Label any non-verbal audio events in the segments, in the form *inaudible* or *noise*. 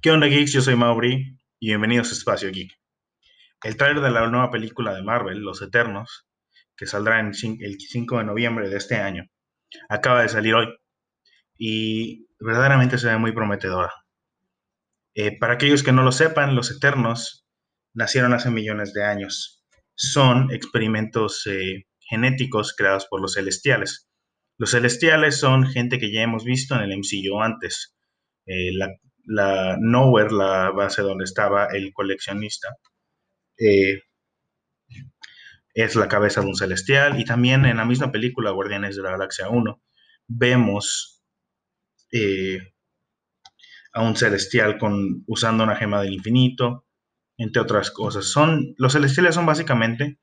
¿Qué onda, geeks? Yo soy Mauri y bienvenidos a Espacio Geek. El trailer de la nueva película de Marvel, Los Eternos, que saldrá el 5 de noviembre de este año, acaba de salir hoy y verdaderamente se ve muy prometedora. Eh, para aquellos que no lo sepan, Los Eternos nacieron hace millones de años. Son experimentos eh, genéticos creados por los celestiales. Los celestiales son gente que ya hemos visto en el MCU antes. Eh, la, la Nowhere, la base donde estaba el coleccionista, eh, es la cabeza de un celestial. Y también en la misma película, Guardianes de la Galaxia 1, vemos eh, a un celestial con, usando una gema del infinito, entre otras cosas. Son, los celestiales son básicamente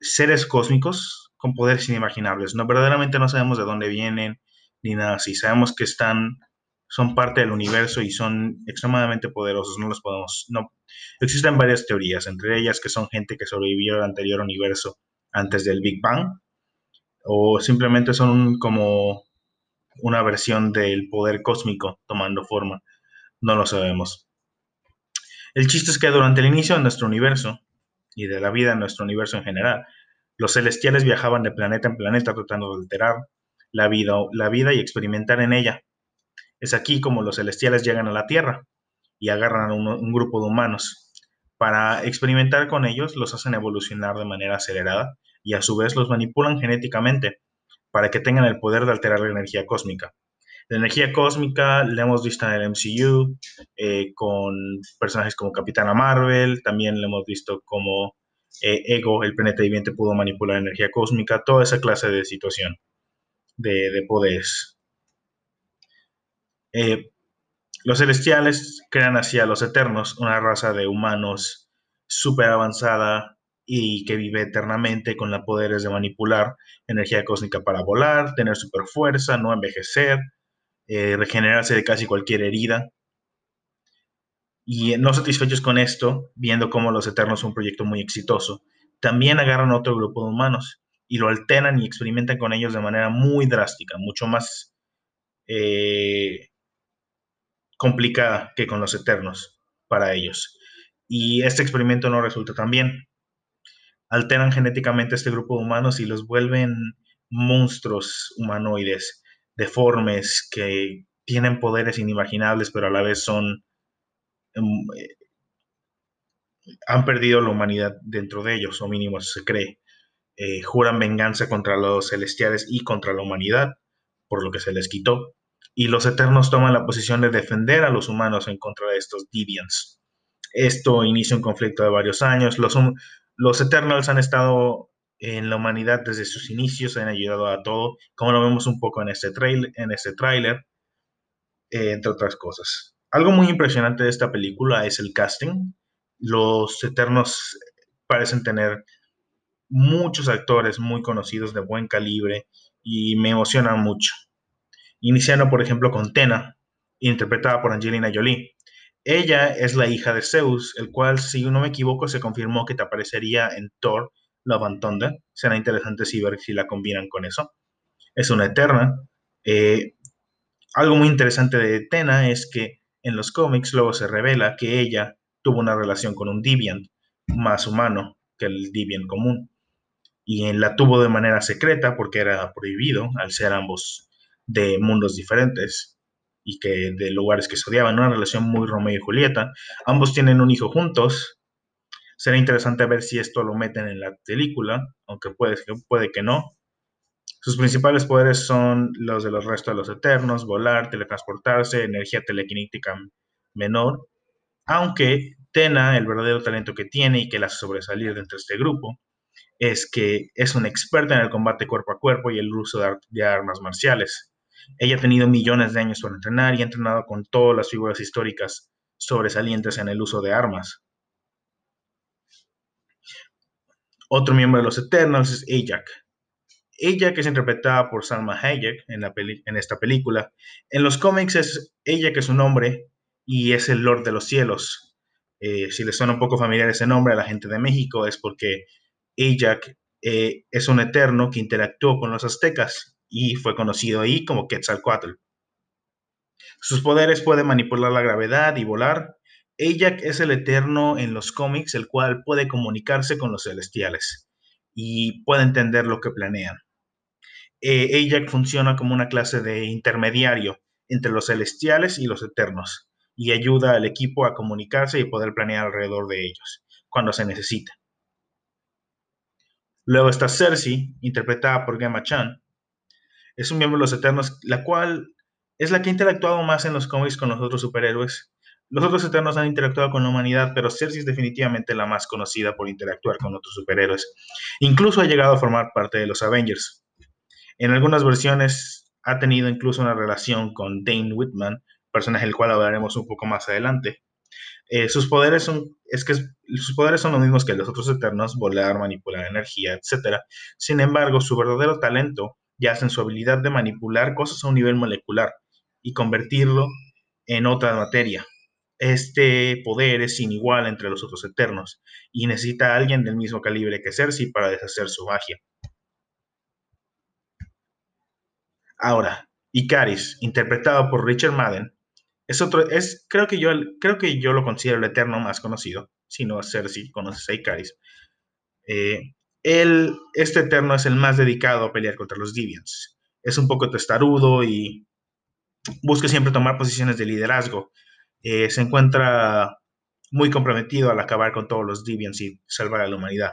seres cósmicos con poderes inimaginables. No, verdaderamente no sabemos de dónde vienen ni nada así. Sabemos que están son parte del universo y son extremadamente poderosos, no los podemos, no, existen varias teorías, entre ellas que son gente que sobrevivió al anterior universo antes del Big Bang, o simplemente son como una versión del poder cósmico tomando forma, no lo sabemos. El chiste es que durante el inicio de nuestro universo y de la vida en nuestro universo en general, los celestiales viajaban de planeta en planeta tratando de alterar la vida, la vida y experimentar en ella es aquí como los celestiales llegan a la Tierra y agarran a un, grupo de humanos. Para experimentar con ellos, los hacen evolucionar de manera acelerada y a su vez los manipulan genéticamente para que tengan el poder de alterar la energía cósmica. La energía cósmica la hemos visto en el MCU eh, con personajes como Capitana Marvel, también la hemos visto como eh, Ego, el planeta viviente, pudo manipular energía cósmica, toda esa clase de situación de, de poderes. Eh, los celestiales crean así a los eternos, una raza de humanos súper avanzada y que vive eternamente con los poderes de manipular energía cósmica para volar, tener super fuerza, no envejecer, eh, regenerarse de casi cualquier herida. Y no satisfechos con esto, viendo cómo los Eternos son un proyecto muy exitoso, también agarran otro grupo de humanos y lo alteran y experimentan con ellos de manera muy drástica, mucho más eh, complicada que con los Eternos para ellos. Y este experimento no resulta tan bien. Alteran genéticamente este grupo de humanos y los vuelven monstruos humanoides, deformes, que tienen poderes inimaginables, pero a la vez son... Em, eh, han perdido la humanidad dentro de ellos, o mínimo se cree. Eh, juran venganza contra los celestiales y contra la humanidad, por lo que se les quitó y los Eternos toman la posición de defender a los humanos en contra de estos Deviants. Esto inicia un conflicto de varios años. Los, los Eternals han estado en la humanidad desde sus inicios, han ayudado a todo, como lo vemos un poco en este, trail, en este eh, entre otras cosas. Algo muy impresionante de esta película es el casting. Los Eternos parecen tener muchos actores muy conocidos de buen calibre y me emocionan mucho iniciando por ejemplo con Tena, interpretada por Angelina Jolie. Ella es la hija de Zeus, el cual, si no me equivoco, se confirmó que te aparecería en Thor, Love and. Será interesante si ver si la combinan con eso. Es una eterna. Eh, algo muy interesante de Tena es que en los cómics luego se revela que ella tuvo una relación con un Deviant más humano que el Deviant común. Y la tuvo de manera secreta porque era prohibido al ser ambos de mundos diferentes y que de lugares que se odiaban, una relación muy Romeo y Julieta. Ambos tienen un hijo juntos. Será interesante ver si esto lo meten en la película, aunque puede, puede que no. Sus principales poderes son los de los restos de los eternos, volar, teletransportarse, energía telequinética menor, aunque Tena, el verdadero talento que tiene y que la hace sobresalir dentro de este grupo, es que es un experta en el combate cuerpo a cuerpo y el uso de armas marciales. Ella ha tenido millones de años para entrenar y ha entrenado con todas las figuras históricas sobresalientes en el uso de armas. Otro miembro de los Eternals es Ajak. Ajak es interpretada por Salma Hayek en, en esta película. En los cómics es que es un hombre y es el Lord de los Cielos. Eh, si les suena un poco familiar ese nombre a la gente de México es porque Ajak eh, es un eterno que interactuó con los aztecas y fue conocido ahí como Quetzalcoatl. Sus poderes pueden manipular la gravedad y volar. Ajak es el Eterno en los cómics, el cual puede comunicarse con los celestiales y puede entender lo que planean. Eh, Ajak funciona como una clase de intermediario entre los celestiales y los eternos y ayuda al equipo a comunicarse y poder planear alrededor de ellos cuando se necesita. Luego está Cersei, interpretada por Gemma Chan. Es un miembro de los Eternos, la cual es la que ha interactuado más en los cómics con los otros superhéroes. Los otros Eternos han interactuado con la humanidad, pero Cersei es definitivamente la más conocida por interactuar con otros superhéroes. Incluso ha llegado a formar parte de los Avengers. En algunas versiones ha tenido incluso una relación con Dane Whitman, personaje del cual hablaremos un poco más adelante. Eh, sus poderes son, es que sus poderes son los mismos que los otros eternos, volar, manipular energía, etc. Sin embargo, su verdadero talento yace en su habilidad de manipular cosas a un nivel molecular y convertirlo en otra materia. Este poder es sin igual entre los otros eternos y necesita a alguien del mismo calibre que Cersei para deshacer su magia. Ahora, Icaris, interpretado por Richard Madden, es otro, es, creo que yo, creo que yo lo considero el eterno más conocido, si no Cersei, conoces a Icaris. Eh, él, este eterno es el más dedicado a pelear contra los Deviants. Es un poco testarudo y busca siempre tomar posiciones de liderazgo. Eh, se encuentra muy comprometido al acabar con todos los Deviants y salvar a la humanidad.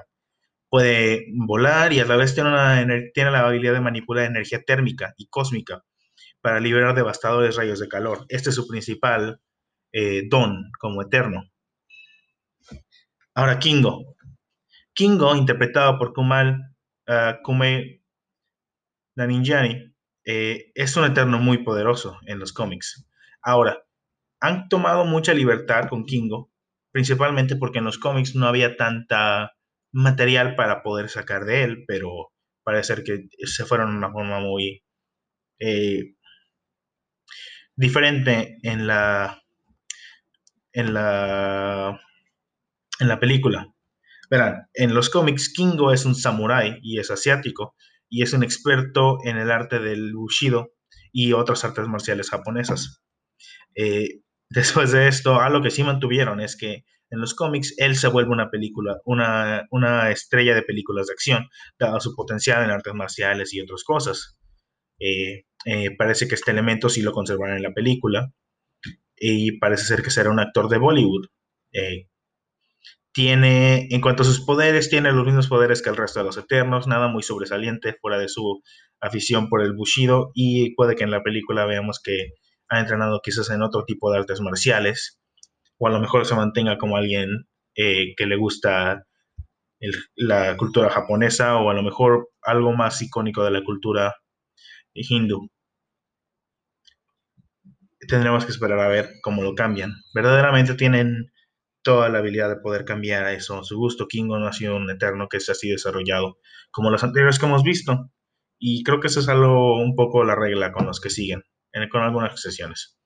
Puede volar y a la vez tiene, la habilidad de manipular energía térmica y cósmica para liberar devastadores rayos de calor. Este es su principal eh, don como eterno. Ahora, Kingo. Kingo, interpretado por Kumal uh, Kume Naninjani, eh, es un eterno muy poderoso en los cómics. Ahora, han tomado mucha libertad con Kingo, principalmente porque en los cómics no había tanta material para poder sacar de él, pero parece que se fueron de una forma muy eh, diferente en la, en la, en la película. Verán, en los cómics Kingo es un samurái y es asiático y es un experto en el arte del bushido y otras artes marciales japonesas. Eh, *laughs* después de esto, algo que sí mantuvieron es que en los cómics él se vuelve una película, una, una estrella de películas de acción, dado su potencial en artes marciales y otras cosas. Eh, eh, parece que este elemento sí lo conservarán en la película. Y parece ser que será un actor de Bollywood. Tiene, en cuanto a sus poderes, tiene los mismos poderes que el resto de los Eternos, nada muy sobresaliente fuera de su afición por el Bushido. Y puede que en la película veamos que ha entrenado quizás en otro tipo de artes marciales. O a lo mejor se mantenga como alguien que le gusta la cultura japonesa o a lo mejor algo más icónico de la cultura hindú. Tendremos que esperar a ver cómo lo cambian. Verdaderamente tienen toda la habilidad de poder cambiar a eso. Su gusto Kingo no ha sido un eterno que se ha así desarrollado como los anteriores que hemos visto. Y creo que eso es algo un poco la regla con los que siguen, con algunas excepciones.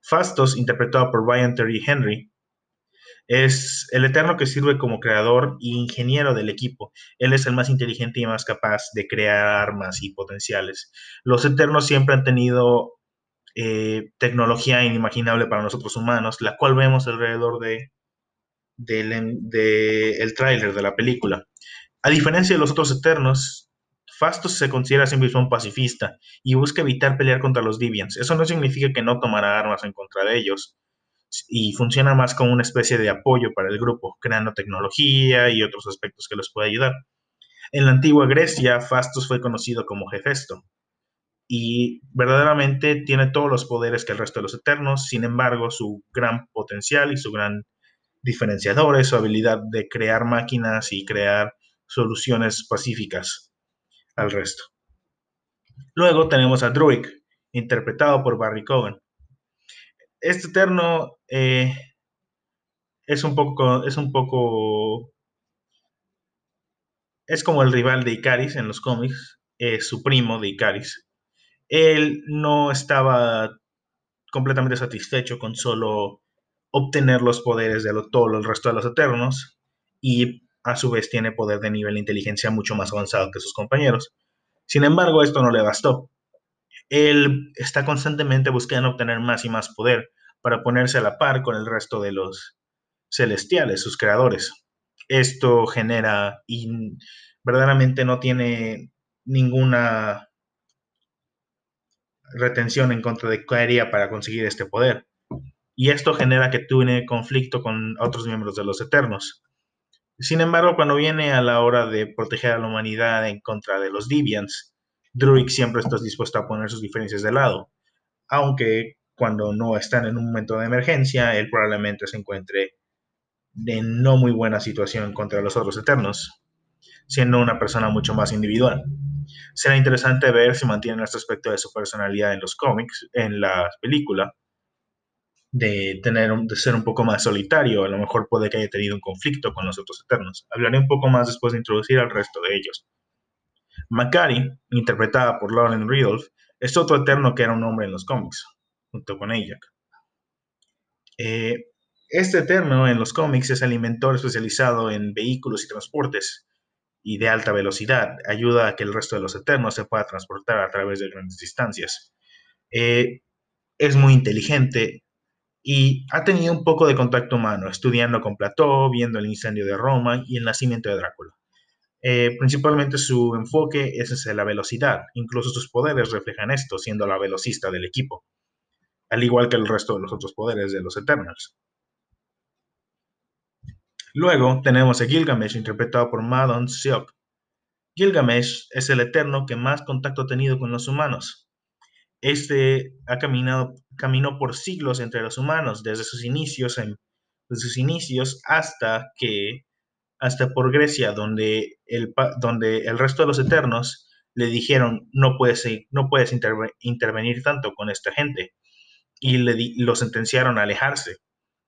Fastos, interpretado por Ryan Terry Henry, es el Eterno que sirve como creador e ingeniero del equipo. Él es el más inteligente y más capaz de crear armas y potenciales. Los Eternos siempre han tenido eh, tecnología inimaginable para nosotros humanos, la cual vemos alrededor de, el tráiler de la película. A diferencia de los otros Eternos, Fastos se considera a un pacifista y busca evitar pelear contra los Deviants. Eso no significa que no tomará armas en contra de ellos, y funciona más como una especie de apoyo para el grupo, creando tecnología y otros aspectos que les puede ayudar. En la antigua Grecia, Fastos fue conocido como Hefesto y verdaderamente tiene todos los poderes que el resto de los Eternos, sin embargo, su gran potencial y su gran diferenciador es su habilidad de crear máquinas y crear soluciones pacíficas al resto. Luego tenemos a Druid, interpretado por Barry Cogan este Eterno eh, es un poco, es un poco, es como el rival de Icaris en los cómics, es su primo de Icaris. Él no estaba completamente satisfecho con solo obtener los poderes de todo el resto de los Eternos y a su vez tiene poder de nivel de inteligencia mucho más avanzado que sus compañeros. Sin embargo, esto no le bastó él está constantemente buscando obtener más y más poder para ponerse a la par con el resto de los celestiales, sus creadores. Esto genera y verdaderamente no tiene ninguna retención en contra de qué para conseguir este poder. Y esto genera que tiene conflicto con otros miembros de los Eternos. Sin embargo, cuando viene a la hora de proteger a la humanidad en contra de los Deviants, Druid siempre está dispuesto a poner sus diferencias de lado. Aunque cuando no están en un momento de emergencia, él probablemente se encuentre en no muy buena situación contra los otros Eternos, siendo una persona mucho más individual. Será interesante ver si mantienen este aspecto de su personalidad en los cómics, en la película, de, tener, de ser un poco más solitario. A lo mejor puede que haya tenido un conflicto con los otros Eternos. Hablaré un poco más después de introducir al resto de ellos. Macari, interpretada por Lauren Ridolph, es otro Eterno que era un hombre en los cómics, junto con Ajak. Eh, este Eterno en los cómics es el inventor especializado en vehículos y transportes y de alta velocidad. Ayuda a que el resto de los Eternos se pueda transportar a través de grandes distancias. Eh, es muy inteligente, y ha tenido un poco de contacto humano, estudiando con Plató, viendo el incendio de Roma y el nacimiento de Drácula. Eh, principalmente su enfoque es la velocidad, incluso sus poderes reflejan esto, siendo la velocista del equipo, al igual que el resto de los otros poderes de los Eternals. Luego tenemos a Gilgamesh, interpretado por Madon Seok. Gilgamesh es el Eterno que más contacto ha tenido con los humanos. Este ha caminado caminó por siglos entre los humanos, desde sus inicios, en, sus inicios hasta que hasta por Grecia, donde el, donde el resto de los eternos le dijeron no puedes, no puedes intervenir tanto con esta gente y le lo sentenciaron a alejarse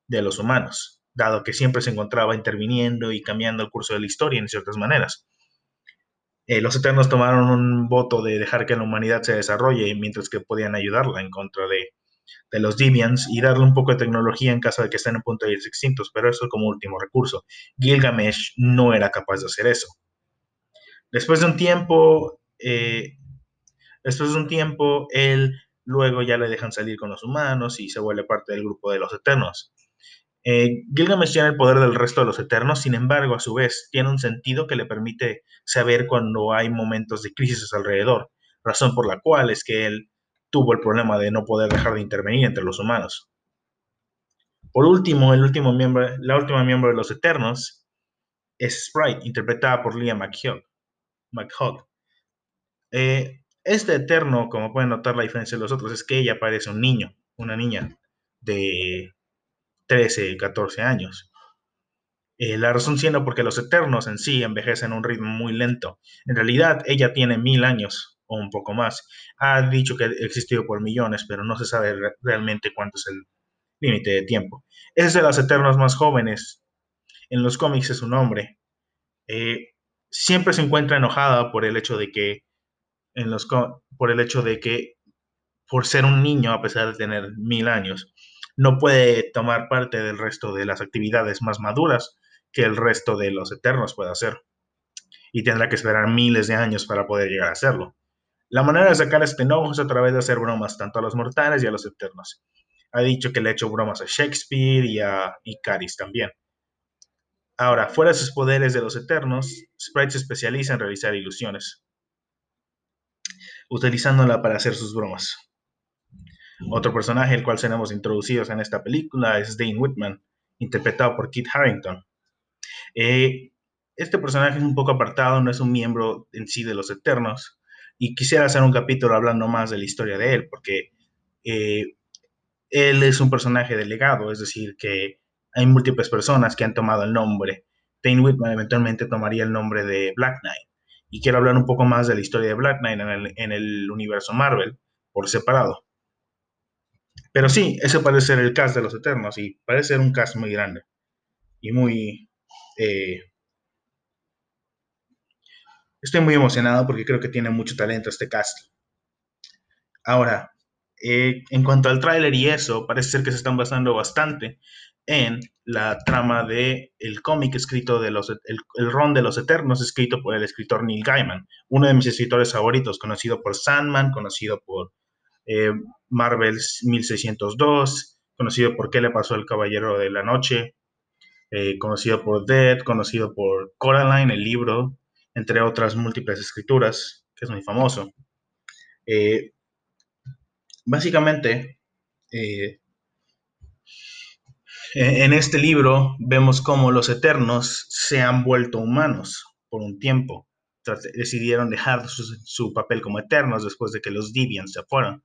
de los humanos, dado que siempre se encontraba interviniendo y cambiando el curso de la historia en ciertas maneras. Eh, los Eternos tomaron un voto de dejar que la humanidad se desarrolle mientras que podían ayudarla en contra de, los Deviants y darle un poco de tecnología en caso de que estén a punto de irse extintos, pero eso como último recurso. Gilgamesh no era capaz de hacer eso. Después de un tiempo, eh, después de un tiempo, él luego ya le dejan salir con los humanos y se vuelve parte del grupo de los Eternos. Eh, Gilgamesh tiene el poder del resto de los Eternos, sin embargo, a su vez, tiene un sentido que le permite saber cuando hay momentos de crisis alrededor, razón por la cual es que él tuvo el problema de no poder dejar de intervenir entre los humanos. Por último, el último miembro, la última miembro de los Eternos es Sprite, interpretada por Leah McHugh. Eh, este Eterno, como pueden notar la diferencia de los otros, es que ella parece un niño, una niña de 13, 14 años. Eh, la razón siendo porque los eternos en sí envejecen a un ritmo muy lento. En realidad, ella tiene mil años un poco más. Ha dicho que ha existido por millones, pero no se sabe realmente cuánto es el límite de tiempo. Es de los eternos más jóvenes. En los cómics es un hombre. Eh, siempre se encuentra enojada por el hecho de que en los por el hecho de que por ser un niño a pesar de tener mil años no puede tomar parte del resto de las actividades más maduras que el resto de los eternos puede hacer. Y tendrá que esperar miles de años para poder llegar a hacerlo. La manera de sacar este enojo es a través de hacer bromas tanto a los mortales y a los eternos. Ha dicho que le ha hecho bromas a Shakespeare y a Icaris también. Ahora, fuera de sus poderes de los eternos, Sprite se especializa en realizar ilusiones, utilizándola para hacer sus bromas. Otro personaje el cual seremos introducidos en esta película es Dane Whitman, interpretado por Kit Harrington. Eh, este personaje es un poco apartado, no es un miembro en sí de los Eternos, y quisiera hacer un capítulo hablando más de la historia de él, porque eh, él es un personaje delegado, es decir, que hay múltiples personas que han tomado el nombre. Dane Whitman eventualmente tomaría el nombre de Black Knight. Y quiero hablar un poco más de la historia de Black Knight en el, universo Marvel por separado. Pero sí, ese parece ser el cast de los Eternos y parece ser un cast muy grande y muy... Eh, estoy muy emocionado porque creo que tiene mucho talento este cast. Ahora, eh, en cuanto al tráiler y eso, parece ser que se están basando bastante en la trama de el cómic escrito de los el, el, Ron de los Eternos escrito por el escritor Neil Gaiman, uno de mis escritores favoritos, conocido por Sandman, conocido por eh, Marvel 1602, conocido por ¿Qué le pasó al Caballero de la Noche? Eh, conocido por Dead, conocido por Coraline, el libro, entre otras múltiples escrituras, que es muy famoso. Eh, básicamente, en este libro vemos cómo los Eternos se han vuelto humanos por un tiempo. Decidieron dejar su, papel como Eternos después de que los Deviants se fueron.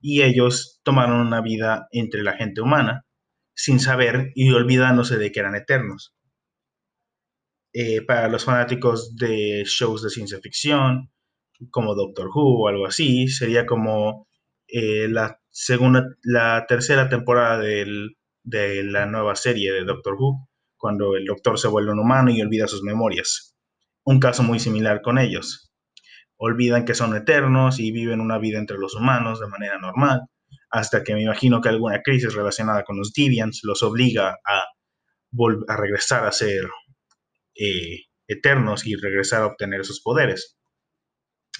Y ellos tomaron una vida entre la gente humana sin saber y olvidándose de que eran Eternos. Eh, para los fanáticos de shows de ciencia ficción, como Doctor Who o algo así, sería como eh, la segunda, la tercera temporada de la nueva serie de Doctor Who, cuando el doctor se vuelve un humano y olvida sus memorias. Un caso muy similar con ellos. Olvidan que son eternos y viven una vida entre los humanos de manera normal, hasta que me imagino que alguna crisis relacionada con los Deviants los obliga a, a regresar a ser eh, eternos y regresar a obtener sus poderes.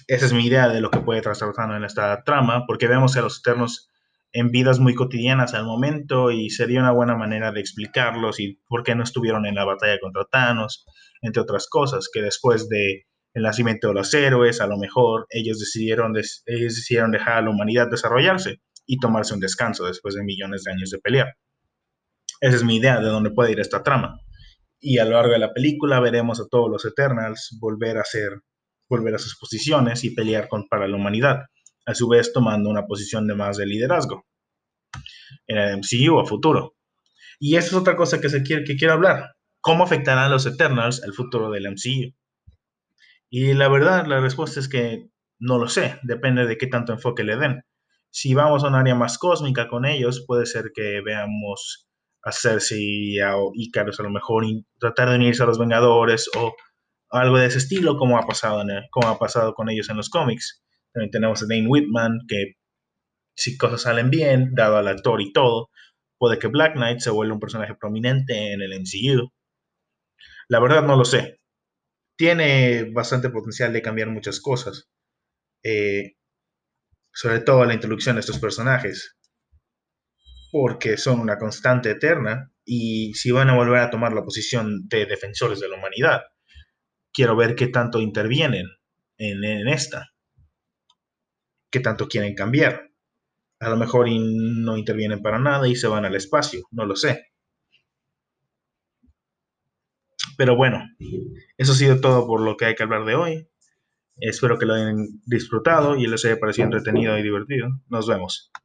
Esa es mi idea de lo que puede tratando en esta trama, porque vemos a los eternos en vidas muy cotidianas al momento y sería una buena manera de explicarlos y por qué no estuvieron en la batalla contra Thanos, entre otras cosas, que después de el nacimiento de los héroes, a lo mejor ellos decidieron, ellos decidieron dejar a la humanidad desarrollarse y tomarse un descanso después de millones de años de pelear. Esa es mi idea de dónde puede ir esta trama. Y a lo largo de la película veremos a todos los Eternals volver a ser, volver a sus posiciones y pelear con, para la humanidad a su vez tomando una posición de más de liderazgo en el MCU a futuro. Y esa es otra cosa que, se quiere, que quiero hablar. ¿Cómo afectarán los Eternals al futuro del MCU? Y la verdad, la respuesta es que no lo sé, depende de qué tanto enfoque le den. Si vamos a un área más cósmica con ellos, puede ser que veamos a Cersei o Icarus a lo mejor y tratar de unirse a los Vengadores o algo de ese estilo como ha pasado, como ha pasado con ellos en los cómics. También tenemos a Dane Whitman, que si cosas salen bien, dado al actor y todo, puede que Black Knight se vuelva un personaje prominente en el MCU. La verdad no lo sé. Tiene bastante potencial de cambiar muchas cosas. Eh, sobre todo la introducción de estos personajes. Porque son una constante eterna y si van a volver a tomar la posición de defensores de la humanidad, quiero ver qué tanto intervienen en esta qué tanto quieren cambiar. A lo mejor no intervienen para nada y se van al espacio, no lo sé. Pero bueno, eso ha sido todo por lo que hay que hablar de hoy. Espero que lo hayan disfrutado y les haya parecido entretenido y divertido. Nos vemos.